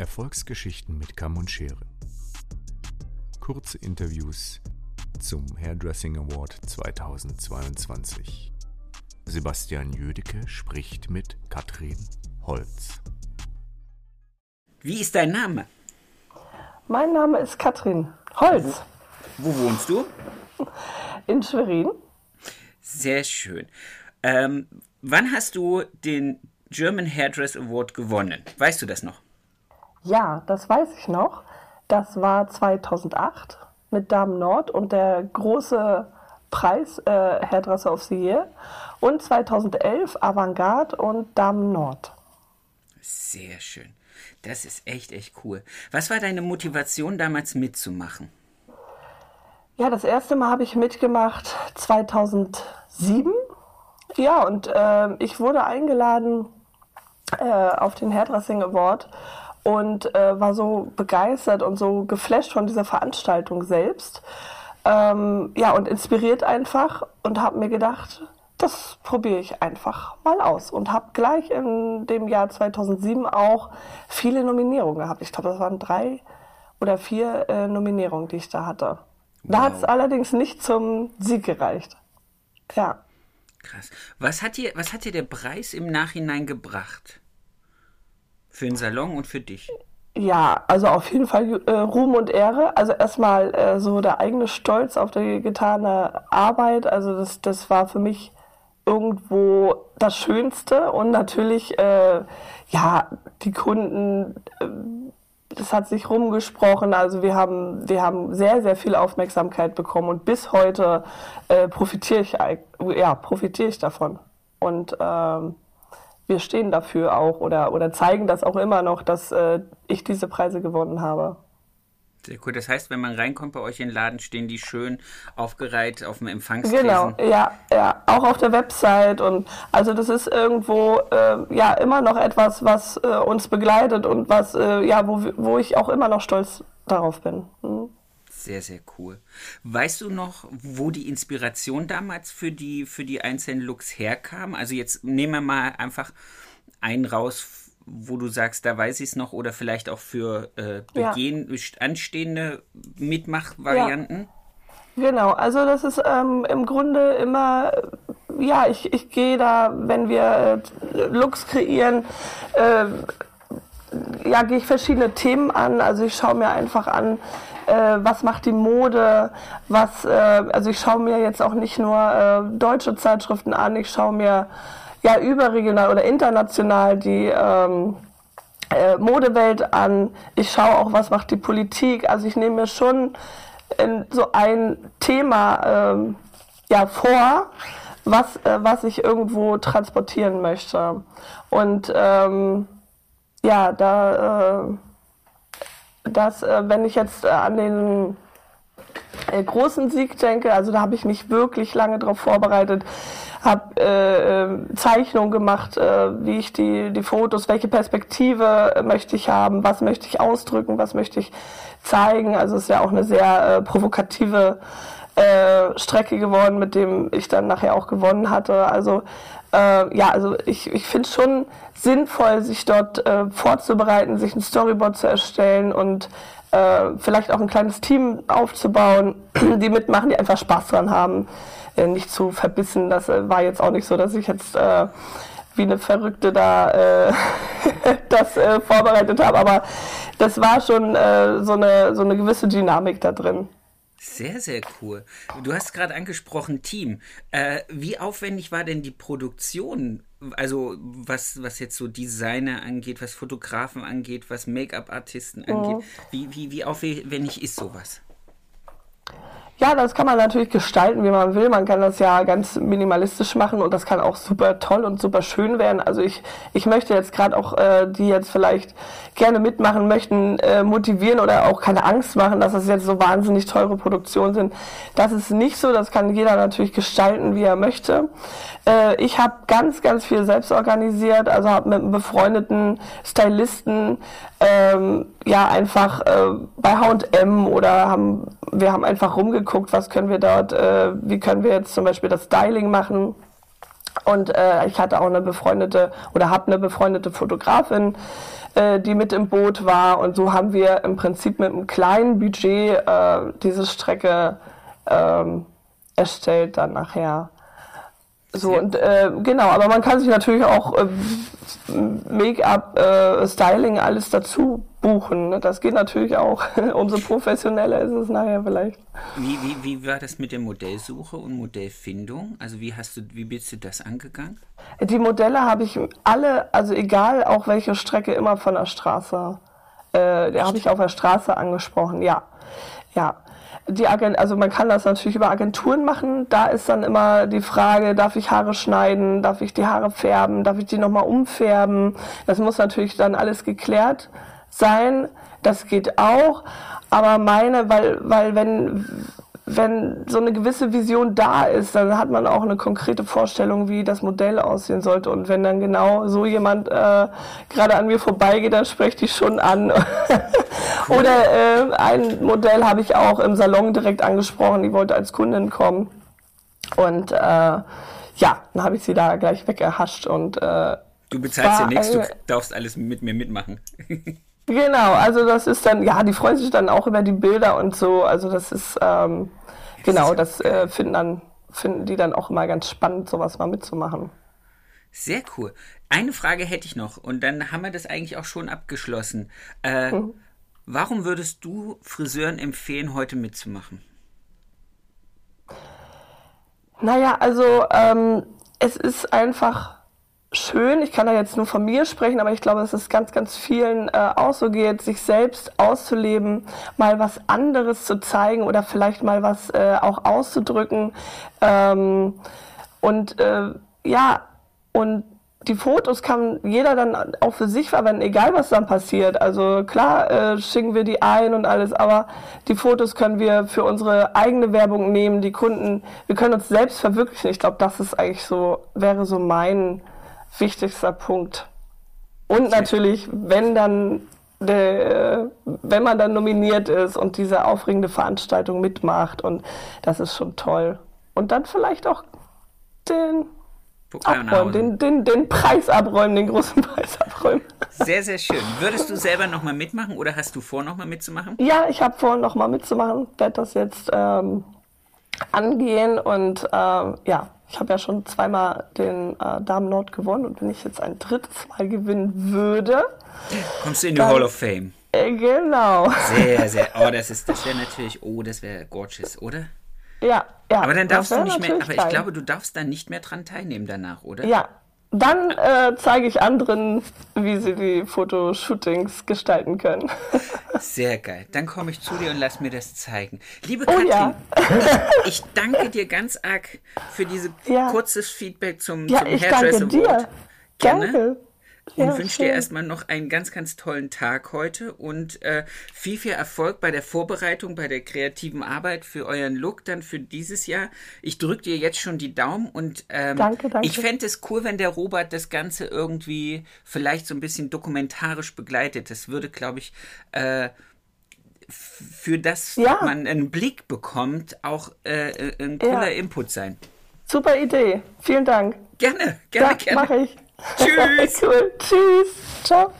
Erfolgsgeschichten mit Kamm und Schere. Kurze Interviews zum Hairdressing Award 2022. Sebastian Jödecke spricht mit Katrin Holz. Wie ist dein Name? Mein Name ist Katrin Holz. Wo, wo wohnst du? In Schwerin. Sehr schön. Ähm, wann hast du den German Hairdress Award gewonnen? Weißt du das noch? Ja, das weiß ich noch. Das war 2008 mit Damen Nord und der große Preis äh, Hairdresser of the Year und 2011 Avantgarde und Damen Nord. Sehr schön. Das ist echt, echt cool. Was war deine Motivation damals mitzumachen? Ja, das erste Mal habe ich mitgemacht 2007. Ja, und äh, ich wurde eingeladen äh, auf den Hairdressing Award und äh, war so begeistert und so geflasht von dieser Veranstaltung selbst. Ähm, ja, und inspiriert einfach und habe mir gedacht, das probiere ich einfach mal aus und habe gleich in dem Jahr 2007 auch viele Nominierungen gehabt. Ich glaube, das waren drei oder vier äh, Nominierungen, die ich da hatte. Da Wow. hat es allerdings nicht zum Sieg gereicht. Ja. Krass. Was hat dir, was hat dir der Preis im Nachhinein gebracht? Für den Salon und für dich? Ja, also auf jeden Fall äh, Ruhm und Ehre. Also erstmal äh, so der eigene Stolz auf die getane Arbeit. Also das, das war für mich irgendwo das Schönste und natürlich äh, ja die Kunden. Äh, das hat sich rumgesprochen. Also wir haben wir haben sehr sehr viel Aufmerksamkeit bekommen und bis heute äh, profitiere ich ja profitiere ich davon und ähm, wir stehen dafür auch oder, oder zeigen das auch immer noch, dass äh, ich diese Preise gewonnen habe. Sehr cool. Das heißt, wenn man reinkommt bei euch in den Laden, stehen die schön aufgereiht auf dem Empfangstresen. Genau, ja, ja, auch auf der Website und also das ist irgendwo äh, ja immer noch etwas, was äh, uns begleitet und was äh, ja, wo, wo ich auch immer noch stolz darauf bin. Mhm. Sehr, sehr cool. Weißt du noch, wo die Inspiration damals für die, für die einzelnen Looks herkam? Also jetzt nehmen wir mal einfach einen raus, wo du sagst, da weiß ich es noch, oder vielleicht auch für äh, Ja. begehen, anstehende Mitmachvarianten. Genau, also das ist ähm, im Grunde immer, ja, ich, ich gehe da, wenn wir äh, Looks kreieren, äh, ja, gehe ich verschiedene Themen an. Also ich schaue mir einfach an, äh, was macht die Mode, was, äh, also ich schaue mir jetzt auch nicht nur äh, deutsche Zeitschriften an, ich schaue mir ja überregional oder international die ähm, äh, Modewelt an. Ich schaue auch, was macht die Politik. Also ich nehme mir schon so ein Thema ähm, ja vor, was, äh, was ich irgendwo transportieren möchte. Und ähm, ja, da äh, das, äh, wenn ich jetzt äh, an den äh, großen Sieg denke, also da habe ich mich wirklich lange darauf vorbereitet, habe äh, äh, Zeichnungen gemacht, äh, wie ich die, die Fotos, welche Perspektive möchte ich haben, was möchte ich ausdrücken, was möchte ich zeigen. Also es ist ja auch eine sehr provokative Strecke geworden, mit dem ich dann nachher auch gewonnen hatte. Also äh, ja, also ich, ich finde es schon sinnvoll, sich dort äh, vorzubereiten, sich ein Storyboard zu erstellen und äh, vielleicht auch ein kleines Team aufzubauen, die mitmachen, die einfach Spaß dran haben, äh, nicht zu verbissen. Das äh, war jetzt auch nicht so, dass ich jetzt äh, wie eine Verrückte da äh, das äh, vorbereitet habe, aber das war schon äh, so, eine, so eine gewisse Dynamik da drin. Sehr, sehr cool. Du hast gerade angesprochen Team. Äh, wie aufwendig war denn die Produktion? Also was, was jetzt so Designer angeht, was Fotografen angeht, was Make-up-Artisten angeht. Wie, wie, wie aufwendig ist sowas? Ja, das kann man natürlich gestalten, wie man will. Man kann das ja ganz minimalistisch machen und das kann auch super toll und super schön werden. Also ich, ich möchte jetzt gerade auch äh, die jetzt vielleicht gerne mitmachen möchten, äh, motivieren oder auch keine Angst machen, dass das jetzt so wahnsinnig teure Produktionen sind. Das ist nicht so. Das kann jeder natürlich gestalten, wie er möchte. Äh, ich habe ganz, ganz viel selbst organisiert. Also habe mit einem befreundeten Stylisten ähm, ja einfach äh, bei H&M oder haben wir haben einfach rumgeguckt, was können wir dort, äh, wie können wir jetzt zum Beispiel das Styling machen. Und äh, ich hatte auch eine befreundete oder habe eine befreundete Fotografin, äh, die mit im Boot war. Und so haben wir im Prinzip mit einem kleinen Budget äh, diese Strecke ähm, erstellt dann nachher. So und äh, genau, aber man kann sich natürlich auch äh, Make-up, äh, Styling, alles dazu buchen. Ne? Das geht natürlich auch. Umso professioneller ist es nachher vielleicht. Wie, wie, wie war das mit der Modellsuche und Modellfindung? Also wie hast du, wie bist du das angegangen? Die Modelle habe ich alle, also egal auch welche Strecke, immer von der Straße. Äh, habe ich auf der Straße angesprochen, ja. Ja die Agent, also man kann das natürlich über Agenturen machen. Da ist dann immer die Frage, darf ich Haare schneiden, darf ich die Haare färben, darf ich die nochmal umfärben? Das muss natürlich dann alles geklärt sein. Das geht auch. Aber meine, weil, weil wenn, wenn so eine gewisse Vision da ist, dann hat man auch eine konkrete Vorstellung, wie das Modell aussehen sollte. Und wenn dann genau so jemand äh, gerade an mir vorbeigeht, dann spreche ich schon an. Oder äh, ein Modell habe ich auch im Salon direkt angesprochen, die wollte als Kundin kommen. Und äh, ja, dann habe ich sie da gleich weggehascht und äh, Du bezahlst ja nichts, du darfst alles mit mir mitmachen. Genau, also das ist dann, ja, die freuen sich dann auch über die Bilder und so. Also das ist, ähm, genau, das äh, finden dann, finden die dann auch immer ganz spannend, sowas mal mitzumachen. Sehr cool. Eine Frage hätte ich noch und dann haben wir das eigentlich auch schon abgeschlossen. Äh, mhm. Warum würdest du Friseuren empfehlen, heute mitzumachen? Naja, also ähm, es ist einfach schön. Ich kann da jetzt nur von mir sprechen, aber ich glaube, dass es ganz, ganz vielen äh, auch so geht, sich selbst auszuleben, mal was anderes zu zeigen oder vielleicht mal was äh, auch auszudrücken. Ähm, und äh, ja, und die Fotos kann jeder dann auch für sich verwenden, egal was dann passiert. Also klar äh, schicken wir die ein und alles, aber die Fotos können wir für unsere eigene Werbung nehmen, die Kunden, wir können uns selbst verwirklichen. Ich glaube, das ist eigentlich so, wäre so mein wichtigster Punkt. Und natürlich, wenn dann der, wenn man dann nominiert ist und diese aufregende Veranstaltung mitmacht und das ist schon toll. Und dann vielleicht auch den abräumen, den, den, den Preis abräumen, den großen Preis abräumen. Sehr, sehr schön. Würdest du selber nochmal mitmachen oder hast du vor, nochmal mitzumachen? Ja, ich habe vor, nochmal mitzumachen. Werde das jetzt ähm, angehen und ähm, ja, ich habe ja schon zweimal den äh, Damen Nord gewonnen und wenn ich jetzt ein drittes Mal gewinnen würde. Kommst du in die Hall of Fame? Äh, genau. Sehr, sehr. Oh, das ist, das wäre natürlich, oh, das wäre gorgeous, oder? Ja, ja. Aber dann darfst du nicht mehr, aber ich glaube, du darfst dann nicht mehr dran teilnehmen danach, oder? Ja, dann äh, zeige ich anderen, wie sie die Fotoshootings gestalten können. Sehr geil. Dann komme ich zu dir und lass mir das zeigen. Liebe Katrin, oh, ja. ich danke dir ganz arg für dieses ja. kurzes Feedback zum, ja, zum Hairdress Award. Dir. Gerne. Danke und ja, wünsche dir erstmal noch einen ganz, ganz tollen Tag heute und äh, viel, viel Erfolg bei der Vorbereitung, bei der kreativen Arbeit für euren Look dann für dieses Jahr. Ich drücke dir jetzt schon die Daumen und ähm, danke, danke. ich fände es cool, wenn der Robert das Ganze irgendwie vielleicht so ein bisschen dokumentarisch begleitet. Das würde, glaube ich, äh, für das ja. man einen Blick bekommt, auch äh, äh ein cooler ja. Input sein. Super Idee. Vielen Dank. Gerne, gerne, ja, gerne. Mache ich. Tschüss. cool. Tschüss. Ciao.